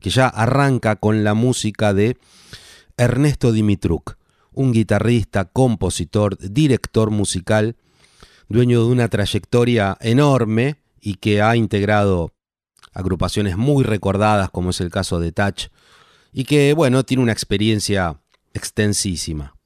que ya arranca con la música de Ernesto Dimitruk, un guitarrista, compositor, director musical, dueño de una trayectoria enorme y que ha integrado agrupaciones muy recordadas como es el caso de Touch y que bueno, tiene una experiencia extensísima.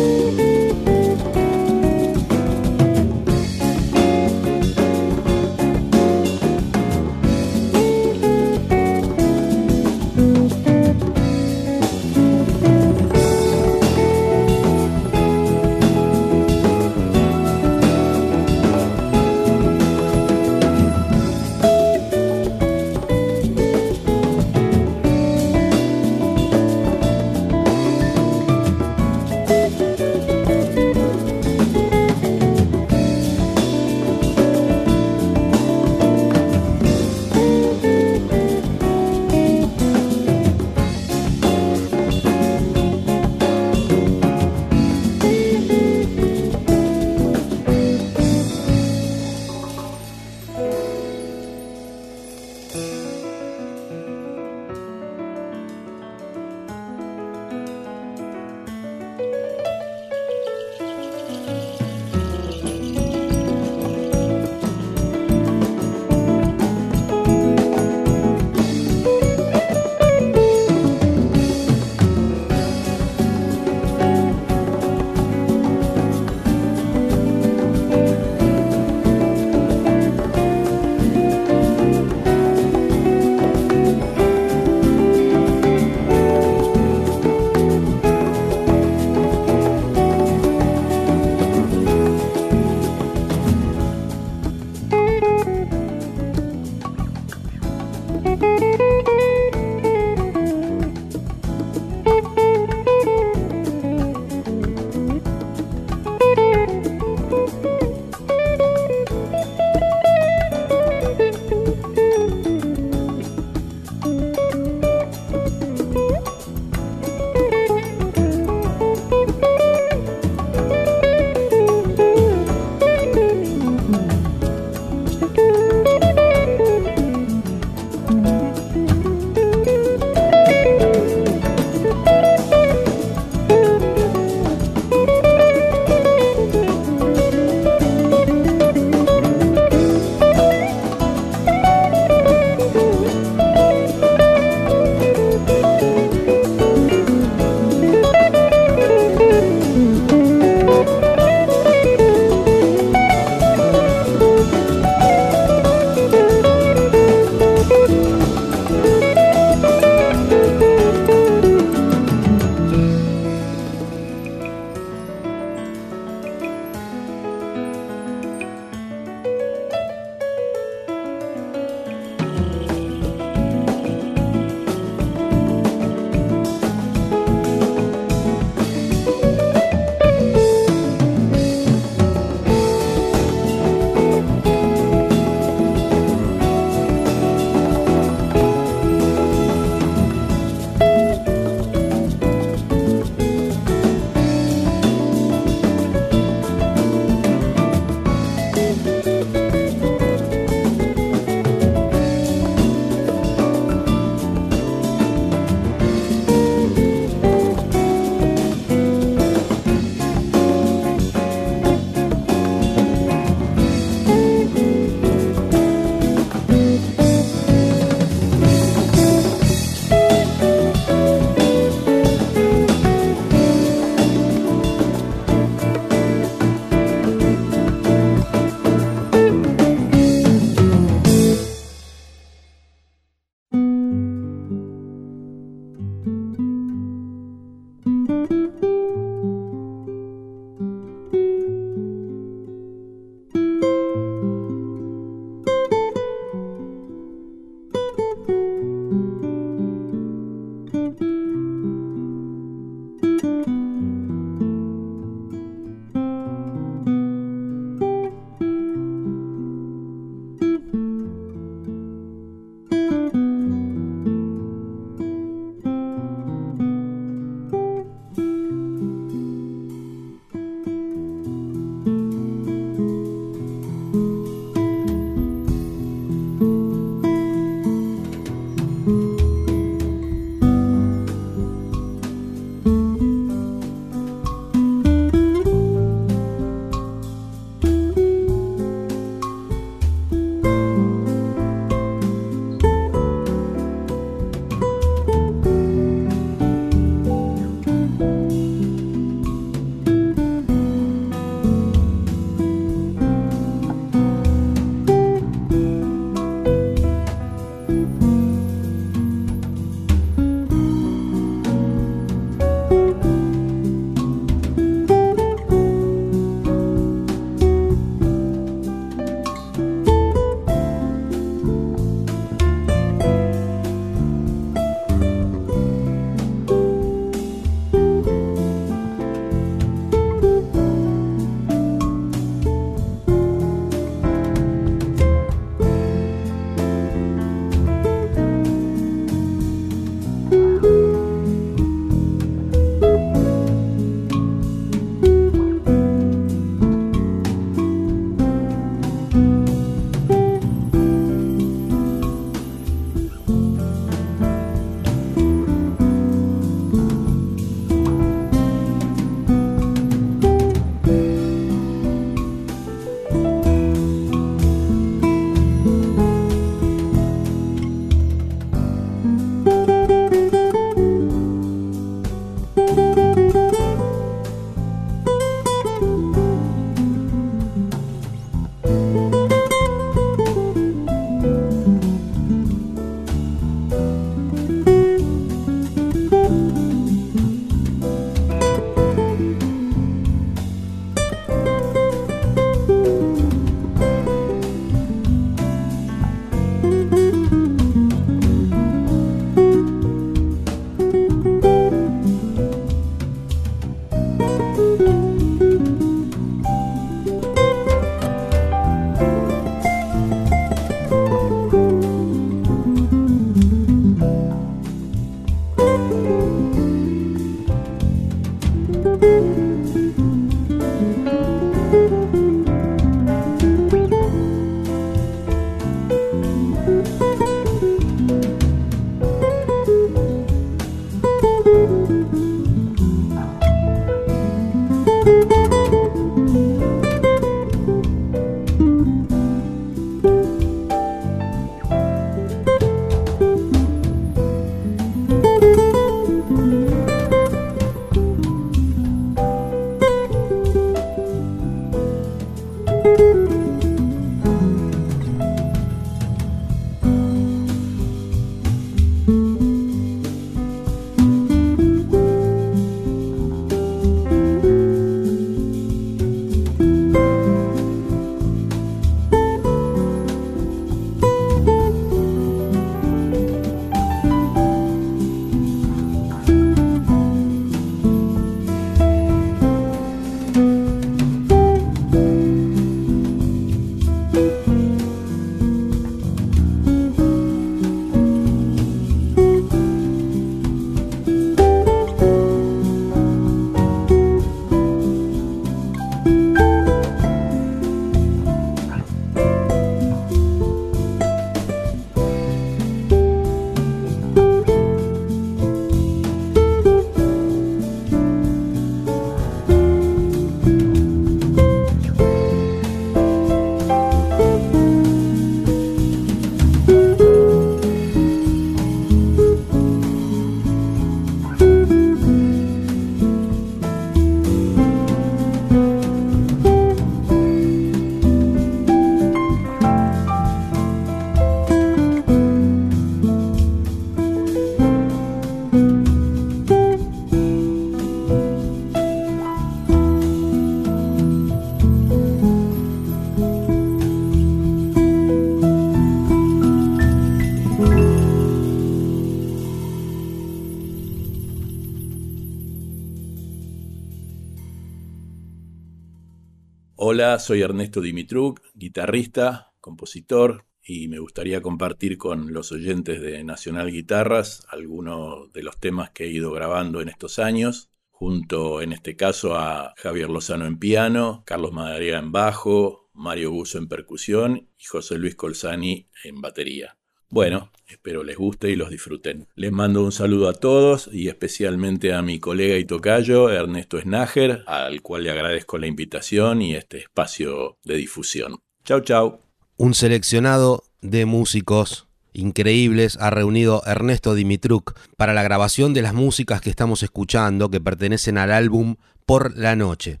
Hola, soy Ernesto Dimitruk, guitarrista, compositor, y me gustaría compartir con los oyentes de Nacional Guitarras algunos de los temas que he ido grabando en estos años, junto en este caso a Javier Lozano en piano, Carlos Madariaga en bajo, Mario Buzo en percusión y José Luis Colzani en batería. Bueno, espero les guste y los disfruten. Les mando un saludo a todos y especialmente a mi colega y tocayo Ernesto Snager, al cual le agradezco la invitación y este espacio de difusión. Chau, chau. Un seleccionado de músicos increíbles ha reunido Ernesto Dimitruk para la grabación de las músicas que estamos escuchando que pertenecen al álbum Por la Noche.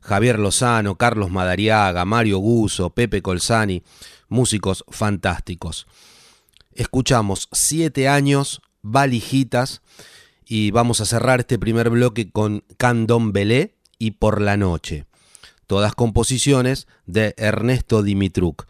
Javier Lozano, Carlos Madariaga, Mario Guso, Pepe Colzani, músicos fantásticos. Escuchamos siete años, valijitas, y vamos a cerrar este primer bloque con Candon Belé y Por la Noche. Todas composiciones de Ernesto Dimitruk.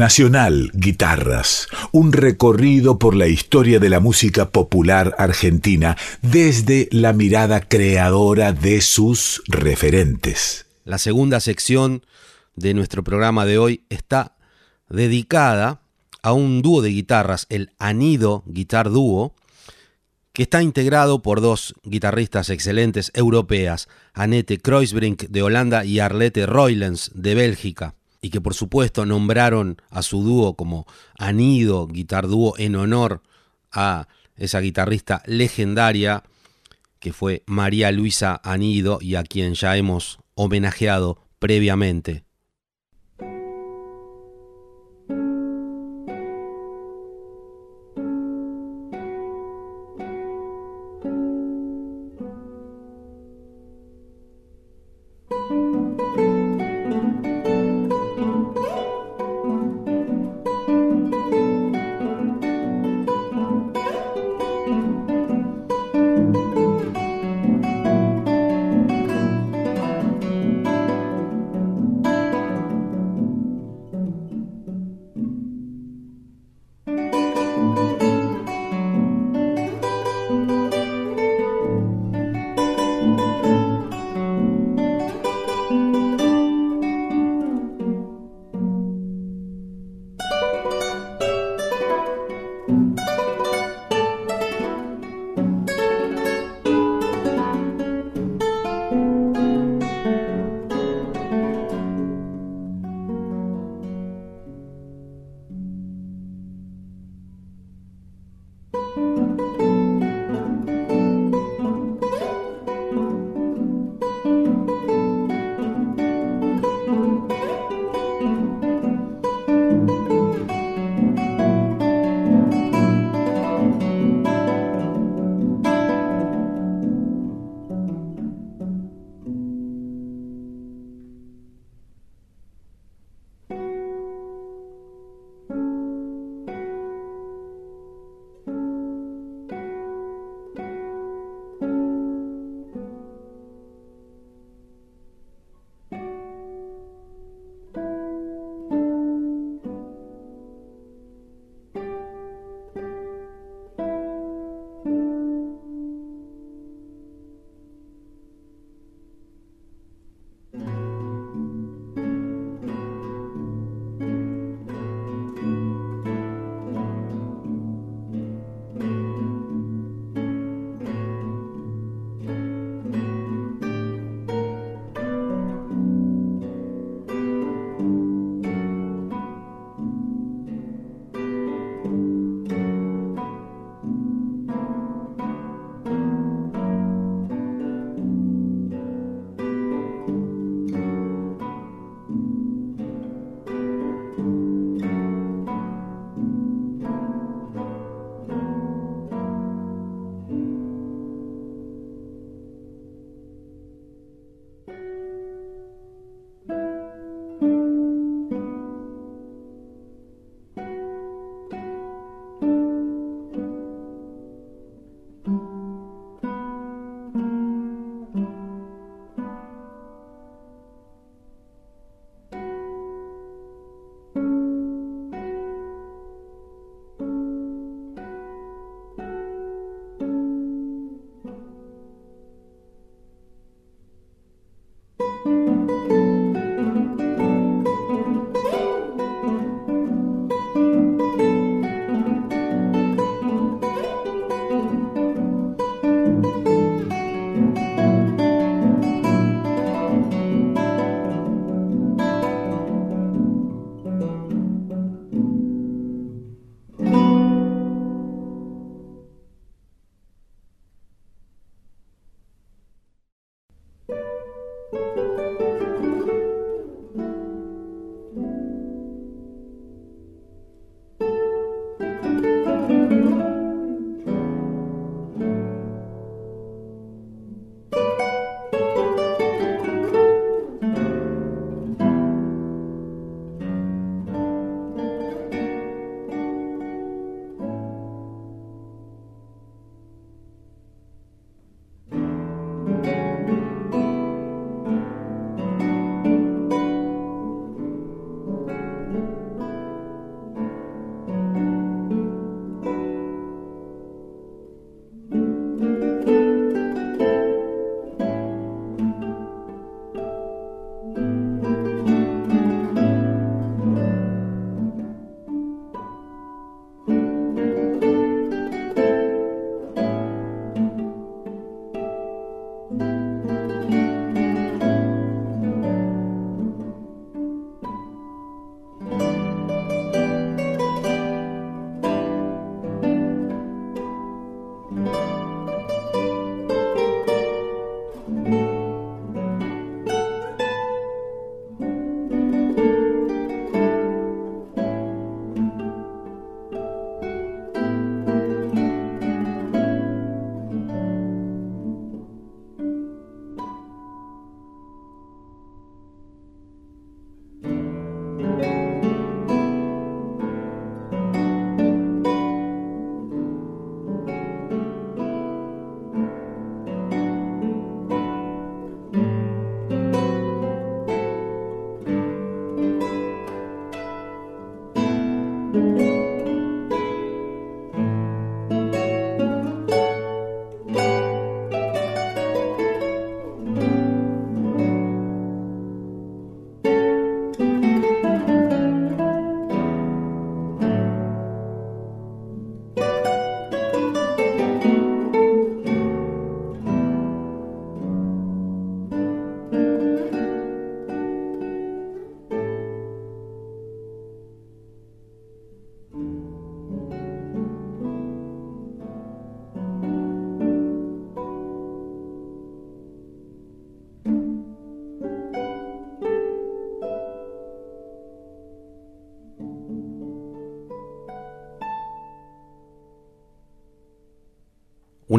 Nacional Guitarras, un recorrido por la historia de la música popular argentina desde la mirada creadora de sus referentes. La segunda sección de nuestro programa de hoy está dedicada a un dúo de guitarras, el Anido Guitar Dúo, que está integrado por dos guitarristas excelentes europeas, Annette Kreuzbrink de Holanda y Arlette Roylens de Bélgica y que por supuesto nombraron a su dúo como Anido Guitar Dúo en honor a esa guitarrista legendaria que fue María Luisa Anido y a quien ya hemos homenajeado previamente.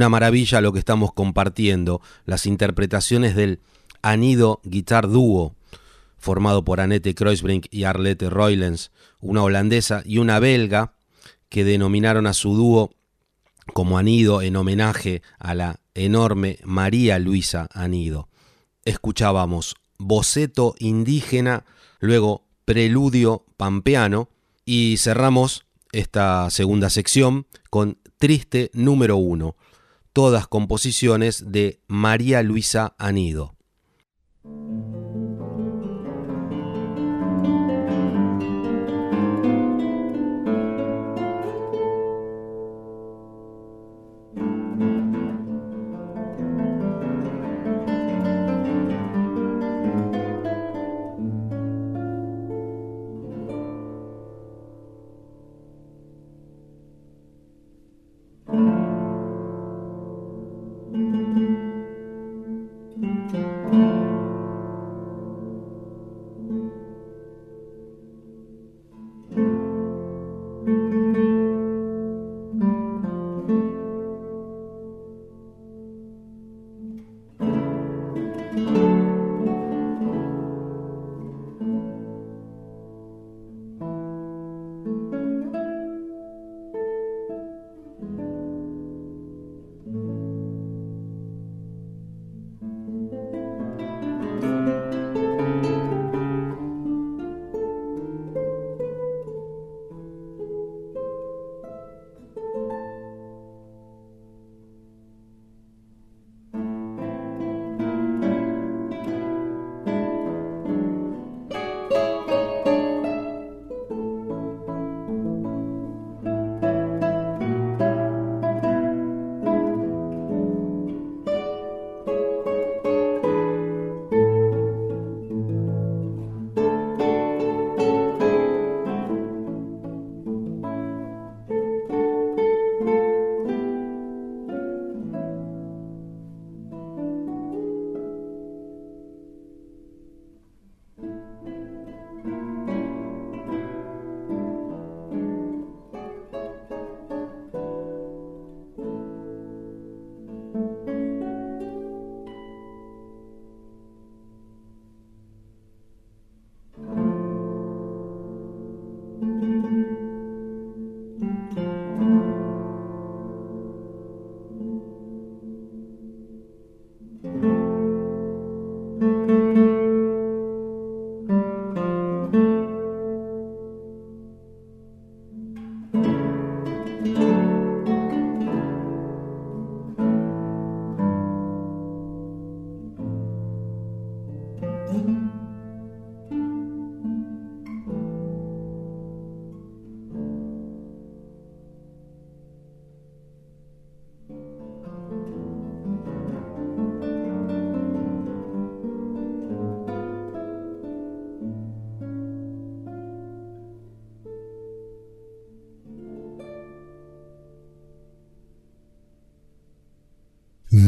Una maravilla lo que estamos compartiendo, las interpretaciones del Anido Guitar Duo, formado por Annette Kreuzbrink y Arlette Roylens, una holandesa y una belga, que denominaron a su dúo como Anido en homenaje a la enorme María Luisa Anido. Escuchábamos boceto indígena, luego preludio pampeano y cerramos esta segunda sección con Triste número uno, todas composiciones de María Luisa Anido.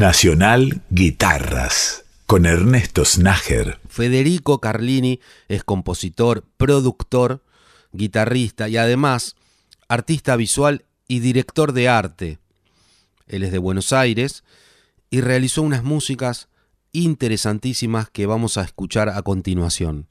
Nacional Guitarras con Ernesto Snager. Federico Carlini es compositor, productor, guitarrista y además artista visual y director de arte. Él es de Buenos Aires y realizó unas músicas interesantísimas que vamos a escuchar a continuación.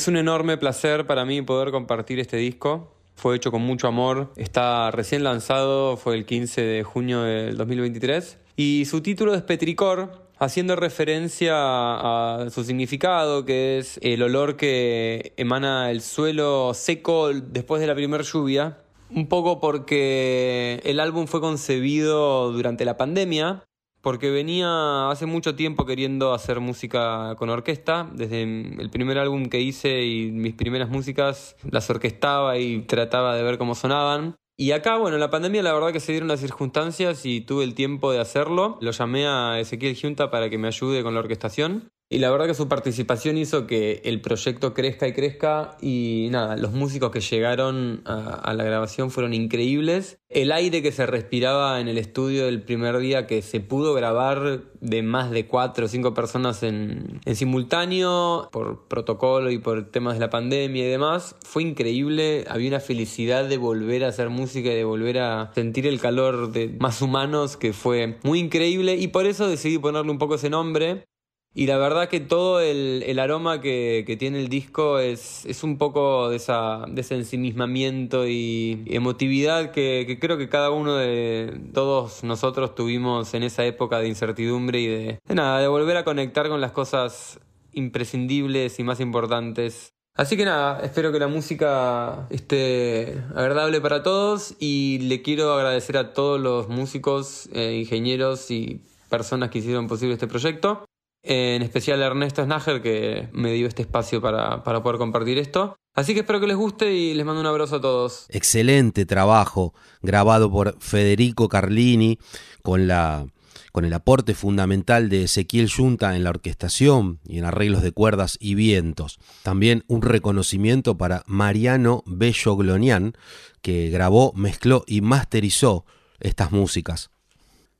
Es un enorme placer para mí poder compartir este disco. Fue hecho con mucho amor. Está recién lanzado, fue el 15 de junio del 2023. Y su título es Petricor, haciendo referencia a su significado, que es el olor que emana el suelo seco después de la primera lluvia. Un poco porque el álbum fue concebido durante la pandemia porque venía hace mucho tiempo queriendo hacer música con orquesta. Desde el primer álbum que hice y mis primeras músicas las orquestaba y trataba de ver cómo sonaban. Y acá, bueno, en la pandemia la verdad que se dieron las circunstancias y tuve el tiempo de hacerlo. Lo llamé a Ezequiel Junta para que me ayude con la orquestación. Y la verdad que su participación hizo que el proyecto crezca y crezca y nada, los músicos que llegaron a, la grabación fueron increíbles. El aire que se respiraba en el estudio el primer día que se pudo grabar de más de cuatro o cinco personas en, en simultáneo por protocolo y por temas de la pandemia y demás, fue increíble. Había una felicidad de volver a hacer música y de volver a sentir el calor de más humanos que fue muy increíble y por eso decidí ponerle un poco ese nombre. Y la verdad que todo el, aroma que, tiene el disco es, un poco de, esa, de ese ensimismamiento y emotividad que, creo que cada uno de todos nosotros tuvimos en esa época de incertidumbre y de, de nada, de volver a conectar con las cosas imprescindibles y más importantes. Así que nada, espero que la música esté agradable para todos y le quiero agradecer a todos los músicos, eh, ingenieros y personas que hicieron posible este proyecto en especial a Ernesto Snager que me dio este espacio para, para, poder compartir esto. Así que espero que les guste y les mando un abrazo a todos. Excelente trabajo grabado por Federico Carlini con la con el aporte fundamental de Ezequiel Yunta en la orquestación y en arreglos de cuerdas y vientos. También un reconocimiento para Mariano Bello Glonian, que grabó, mezcló y masterizó estas músicas.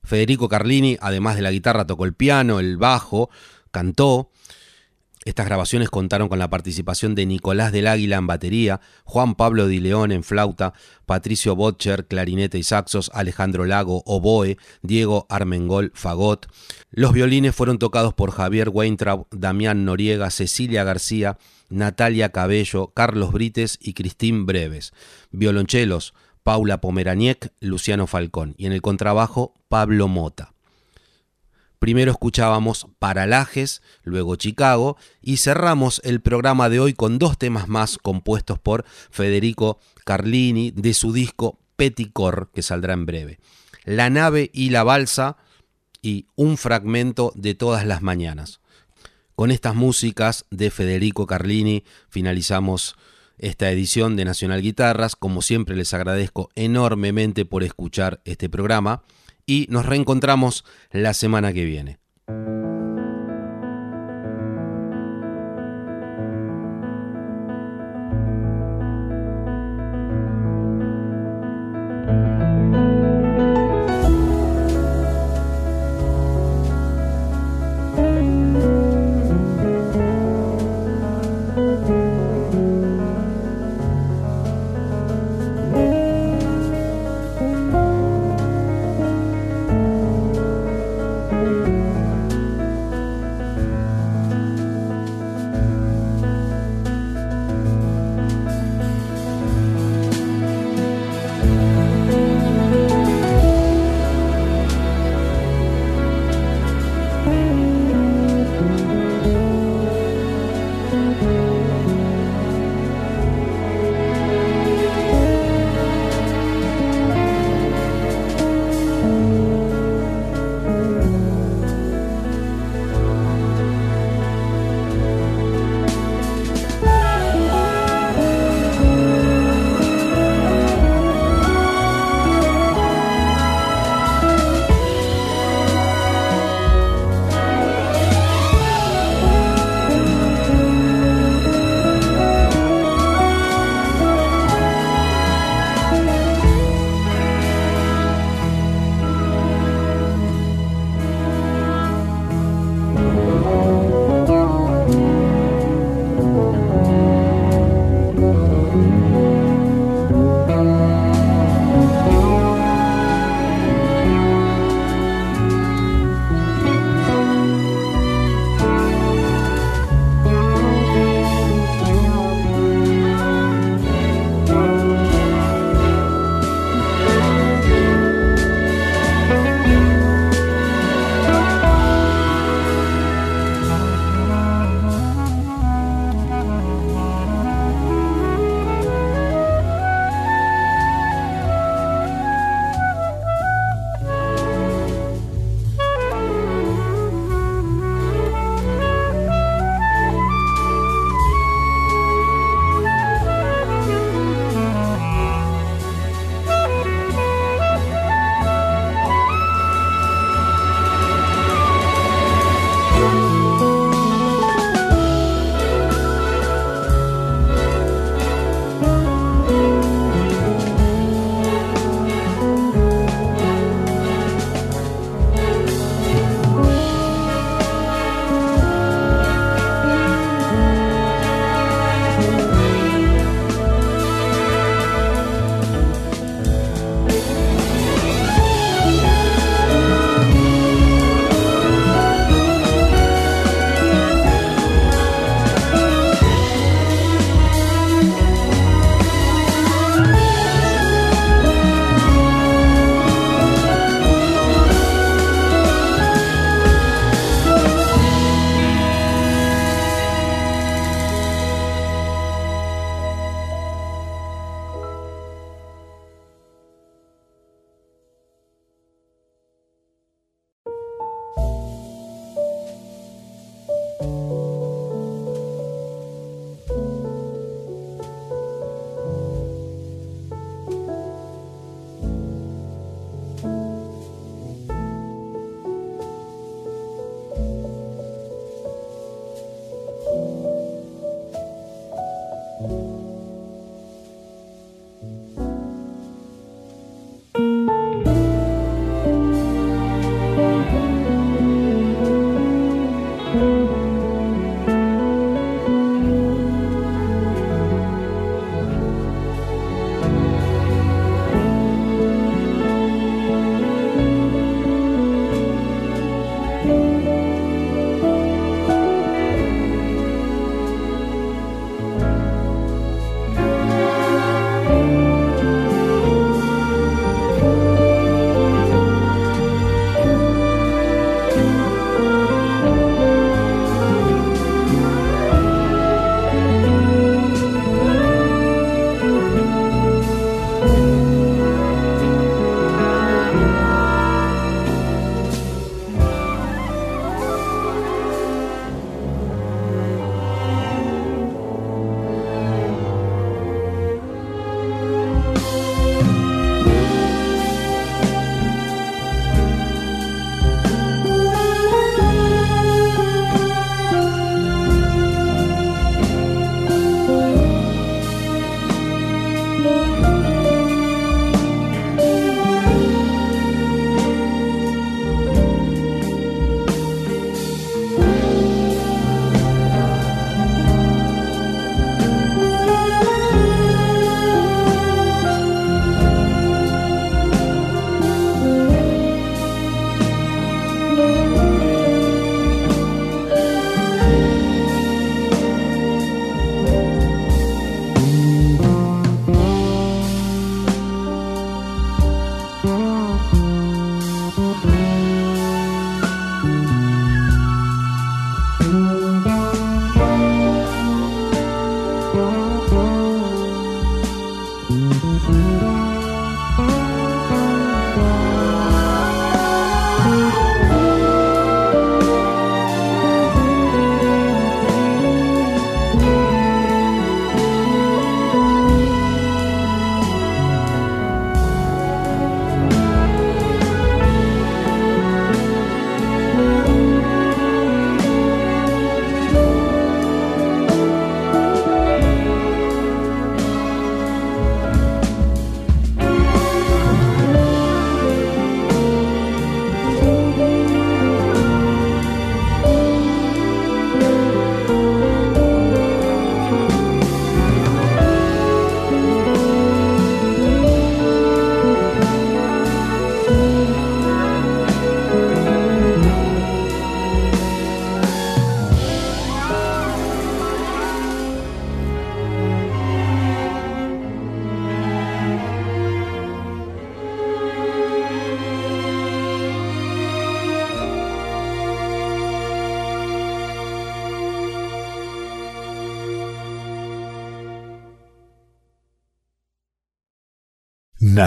Federico Carlini, además de la guitarra, tocó el piano, el bajo, cantó. Estas grabaciones contaron con la participación de Nicolás del Águila en batería, Juan Pablo Di León en flauta, Patricio Botcher, clarinete y saxos, Alejandro Lago, oboe, Diego Armengol, fagot. Los violines fueron tocados por Javier Weintraub, Damián Noriega, Cecilia García, Natalia Cabello, Carlos Brites y Cristín Breves. Violonchelos, Paula Pomeraniec, Luciano Falcón y en el contrabajo Pablo Mota. Primero escuchábamos Paralajes, luego Chicago y cerramos el programa de hoy con dos temas más compuestos por Federico Carlini de su disco Peticor que saldrá en breve. La nave y la balsa y un fragmento de todas las mañanas. Con estas músicas de Federico Carlini finalizamos esta edición de Nacional Guitarras. Como siempre les agradezco enormemente por escuchar este programa y nos reencontramos la semana que viene.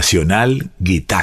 Nacional Guitarra.